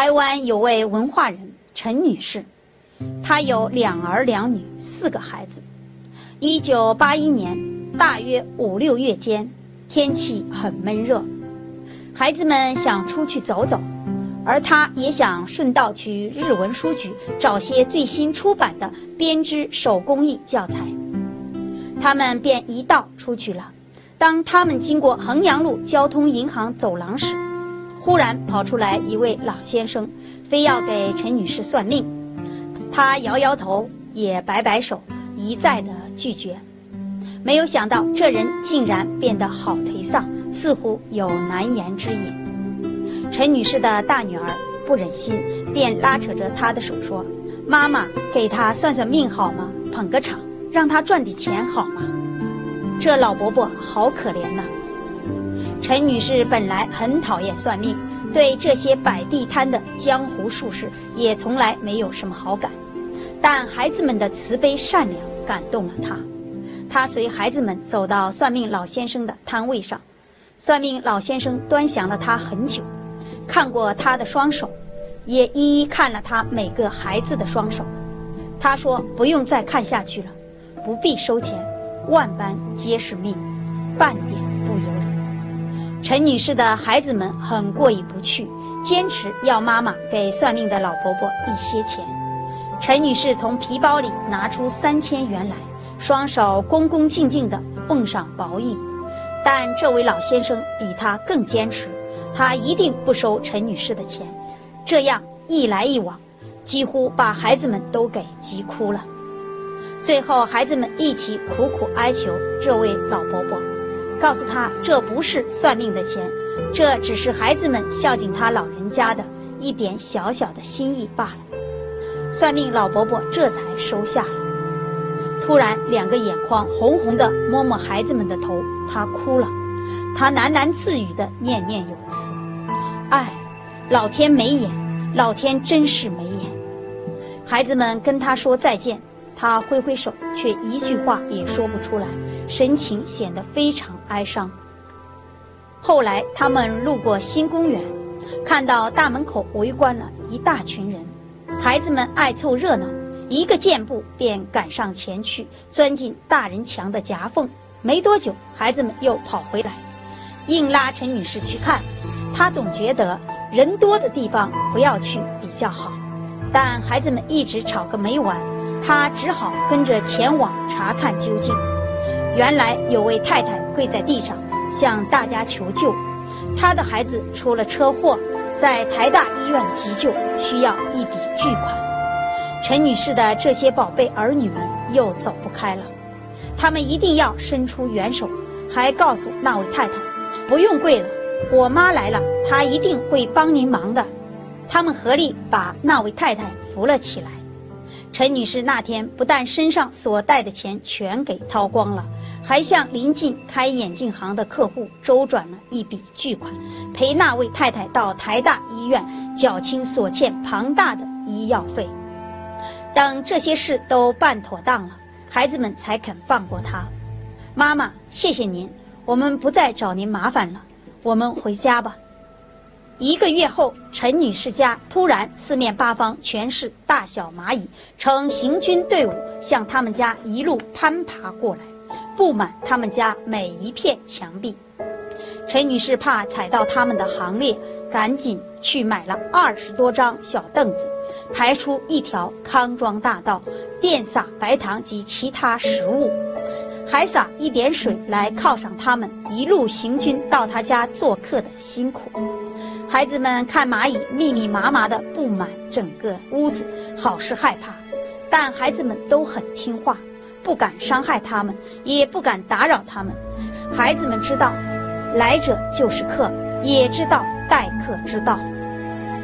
台湾有位文化人陈女士，她有两儿两女四个孩子。一九八一年大约五六月间，天气很闷热，孩子们想出去走走，而她也想顺道去日文书局找些最新出版的编织手工艺教材。他们便一道出去了。当他们经过衡阳路交通银行走廊时，忽然跑出来一位老先生，非要给陈女士算命。他摇摇头，也摆摆手，一再的拒绝。没有想到，这人竟然变得好颓丧，似乎有难言之隐。陈女士的大女儿不忍心，便拉扯着她的手说：“妈妈，给他算算命好吗？捧个场，让他赚点钱好吗？”这老伯伯好可怜呐。陈女士本来很讨厌算命，对这些摆地摊的江湖术士也从来没有什么好感。但孩子们的慈悲善良感动了她，她随孩子们走到算命老先生的摊位上。算命老先生端详了她很久，看过她的双手，也一一看了她每个孩子的双手。他说：“不用再看下去了，不必收钱，万般皆是命，半点。”陈女士的孩子们很过意不去，坚持要妈妈给算命的老婆婆一些钱。陈女士从皮包里拿出三千元来，双手恭恭敬敬地奉上薄意。但这位老先生比她更坚持，他一定不收陈女士的钱。这样一来一往，几乎把孩子们都给急哭了。最后，孩子们一起苦苦哀求这位老婆婆。告诉他，这不是算命的钱，这只是孩子们孝敬他老人家的一点小小的心意罢了。算命老伯伯这才收下了。突然，两个眼眶红红的摸摸孩子们的头，他哭了。他喃喃自语的念念有词：“哎，老天没眼，老天真是没眼。”孩子们跟他说再见，他挥挥手，却一句话也说不出来。神情显得非常哀伤。后来他们路过新公园，看到大门口围观了一大群人，孩子们爱凑热闹，一个箭步便赶上前去，钻进大人墙的夹缝。没多久，孩子们又跑回来，硬拉陈女士去看。她总觉得人多的地方不要去比较好，但孩子们一直吵个没完，她只好跟着前往查看究竟。原来有位太太跪在地上向大家求救，她的孩子出了车祸，在台大医院急救，需要一笔巨款。陈女士的这些宝贝儿女们又走不开了，他们一定要伸出援手，还告诉那位太太不用跪了，我妈来了，她一定会帮您忙的。他们合力把那位太太扶了起来。陈女士那天不但身上所带的钱全给掏光了。还向临近开眼镜行的客户周转了一笔巨款，陪那位太太到台大医院缴清所欠庞大的医药费。等这些事都办妥当了，孩子们才肯放过他。妈妈，谢谢您，我们不再找您麻烦了，我们回家吧。一个月后，陈女士家突然四面八方全是大小蚂蚁，呈行军队伍向他们家一路攀爬过来。布满他们家每一片墙壁。陈女士怕踩到他们的行列，赶紧去买了二十多张小凳子，排出一条康庄大道，垫撒白糖及其他食物，还撒一点水来犒赏他们一路行军到他家做客的辛苦。孩子们看蚂蚁密密麻麻的布满整个屋子，好是害怕，但孩子们都很听话。不敢伤害他们，也不敢打扰他们。孩子们知道来者就是客，也知道待客之道。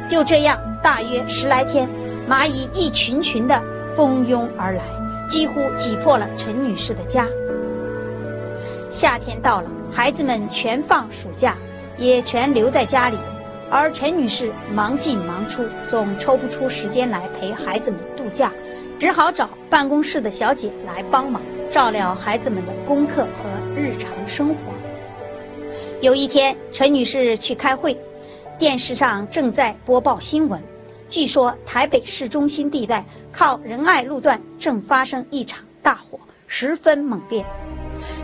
就这样，大约十来天，蚂蚁一群群的蜂拥而来，几乎挤破了陈女士的家。夏天到了，孩子们全放暑假，也全留在家里，而陈女士忙进忙出，总抽不出时间来陪孩子们度假。只好找办公室的小姐来帮忙照料孩子们的功课和日常生活。有一天，陈女士去开会，电视上正在播报新闻，据说台北市中心地带靠仁爱路段正发生一场大火，十分猛烈。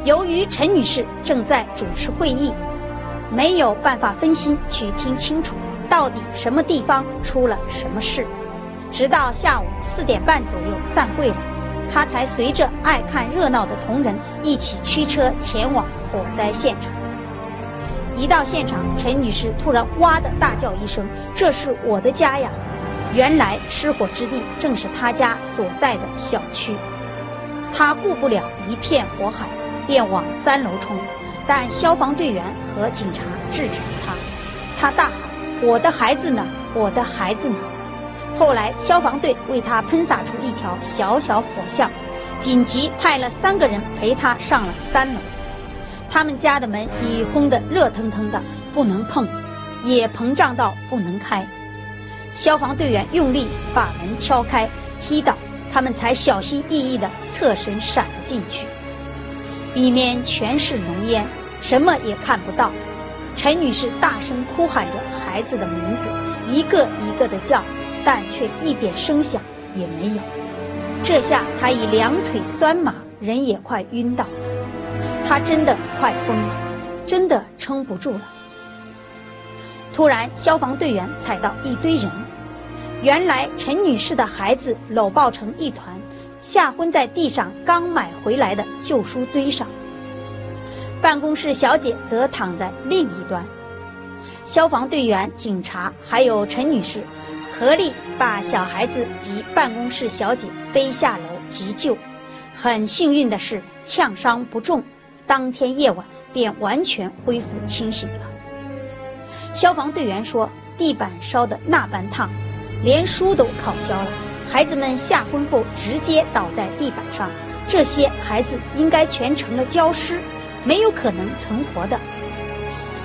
由于陈女士正在主持会议，没有办法分心去听清楚到底什么地方出了什么事。直到下午四点半左右散会了，他才随着爱看热闹的同仁一起驱车前往火灾现场。一到现场，陈女士突然哇的大叫一声：“这是我的家呀！”原来失火之地正是她家所在的小区。她顾不了一片火海，便往三楼冲，但消防队员和警察制止了她。她大喊：“我的孩子呢？我的孩子呢？”后来消防队为她喷洒出一条小小火巷，紧急派了三个人陪她上了三楼。他们家的门已轰得热腾腾的，不能碰，也膨胀到不能开。消防队员用力把门敲开，踢倒，他们才小心翼翼地侧身闪了进去。里面全是浓烟，什么也看不到。陈女士大声哭喊着孩子的名字，一个一个的叫，但却一点声响也没有。这下他已两腿酸麻，人也快晕倒了。他真的快疯了，真的撑不住了。突然，消防队员踩到一堆人，原来陈女士的孩子搂抱成一团，吓昏在地上刚买回来的旧书堆上。办公室小姐则躺在另一端。消防队员、警察还有陈女士合力把小孩子及办公室小姐背下楼急救。很幸运的是，呛伤不重。当天夜晚便完全恢复清醒了。消防队员说，地板烧得那般烫，连书都烤焦了。孩子们吓昏后直接倒在地板上，这些孩子应该全成了焦尸，没有可能存活的。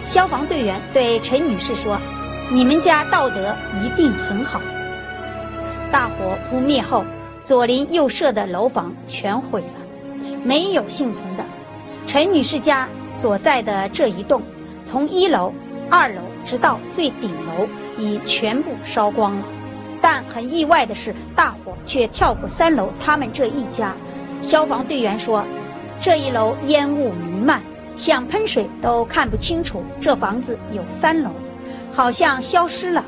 消防队员对陈女士说：“你们家道德一定很好。”大火扑灭后，左邻右舍的楼房全毁了，没有幸存的。陈女士家所在的这一栋，从一楼、二楼直到最顶楼，已全部烧光了。但很意外的是，大火却跳过三楼，他们这一家。消防队员说，这一楼烟雾弥漫，想喷水都看不清楚。这房子有三楼，好像消失了，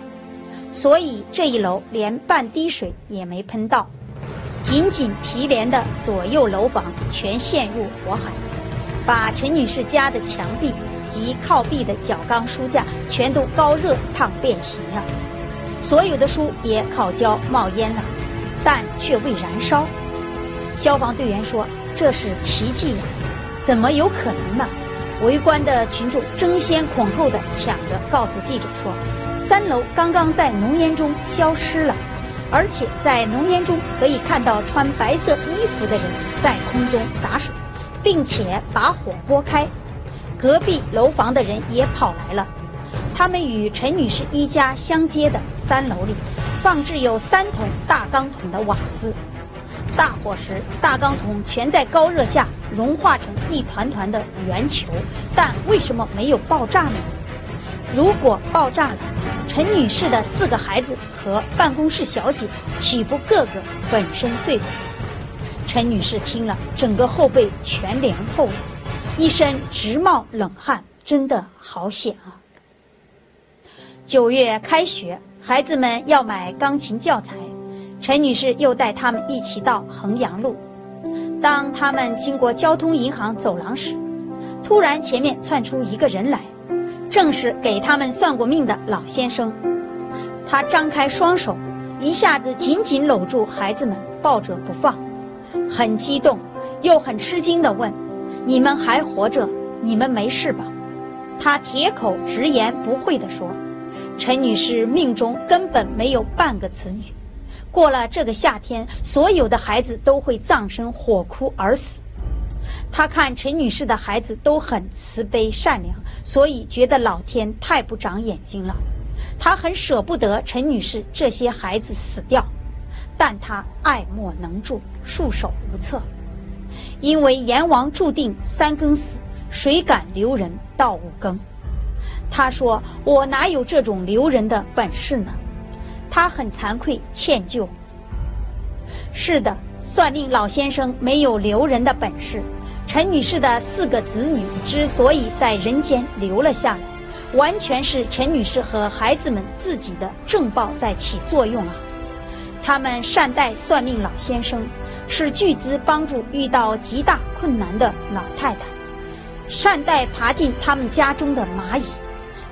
所以这一楼连半滴水也没喷到。紧紧毗连的左右楼房全陷入火海。把陈女士家的墙壁及靠壁的角钢书架全都高热烫变形了，所有的书也烤焦冒烟了，但却未燃烧。消防队员说这是奇迹呀，怎么有可能呢？围观的群众争先恐后的抢着告诉记者说，三楼刚刚在浓烟中消失了，而且在浓烟中可以看到穿白色衣服的人在空中洒水。并且把火拨开，隔壁楼房的人也跑来了。他们与陈女士一家相接的三楼里，放置有三桶大钢桶的瓦斯。大火时，大钢桶全在高热下融化成一团团的圆球，但为什么没有爆炸呢？如果爆炸了，陈女士的四个孩子和办公室小姐岂不个个粉身碎骨？陈女士听了，整个后背全凉透了，一身直冒冷汗，真的好险啊！九月开学，孩子们要买钢琴教材，陈女士又带他们一起到衡阳路。当他们经过交通银行走廊时，突然前面窜出一个人来，正是给他们算过命的老先生。他张开双手，一下子紧紧搂住孩子们，抱着不放。很激动，又很吃惊的问：“你们还活着？你们没事吧？”他铁口直言不讳的说：“陈女士命中根本没有半个子女，过了这个夏天，所有的孩子都会葬身火窟而死。他看陈女士的孩子都很慈悲善良，所以觉得老天太不长眼睛了。他很舍不得陈女士这些孩子死掉。”但他爱莫能助，束手无策。因为阎王注定三更死，谁敢留人到五更？他说：“我哪有这种留人的本事呢？”他很惭愧歉疚。是的，算命老先生没有留人的本事。陈女士的四个子女之所以在人间留了下来，完全是陈女士和孩子们自己的正报在起作用啊。他们善待算命老先生，是巨资帮助遇到极大困难的老太太，善待爬进他们家中的蚂蚁。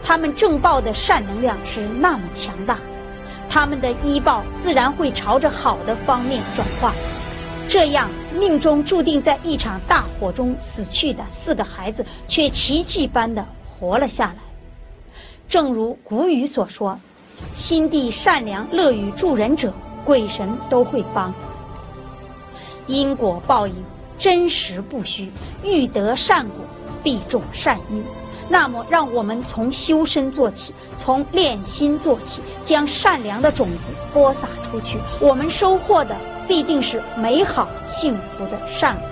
他们正报的善能量是那么强大，他们的医报自然会朝着好的方面转化。这样，命中注定在一场大火中死去的四个孩子，却奇迹般的活了下来。正如古语所说：“心地善良、乐于助人者，鬼神都会帮。”因果报应，真实不虚。欲得善果，必种善因。那么，让我们从修身做起，从练心做起，将善良的种子播撒出去，我们收获的必定是美好幸福的善果。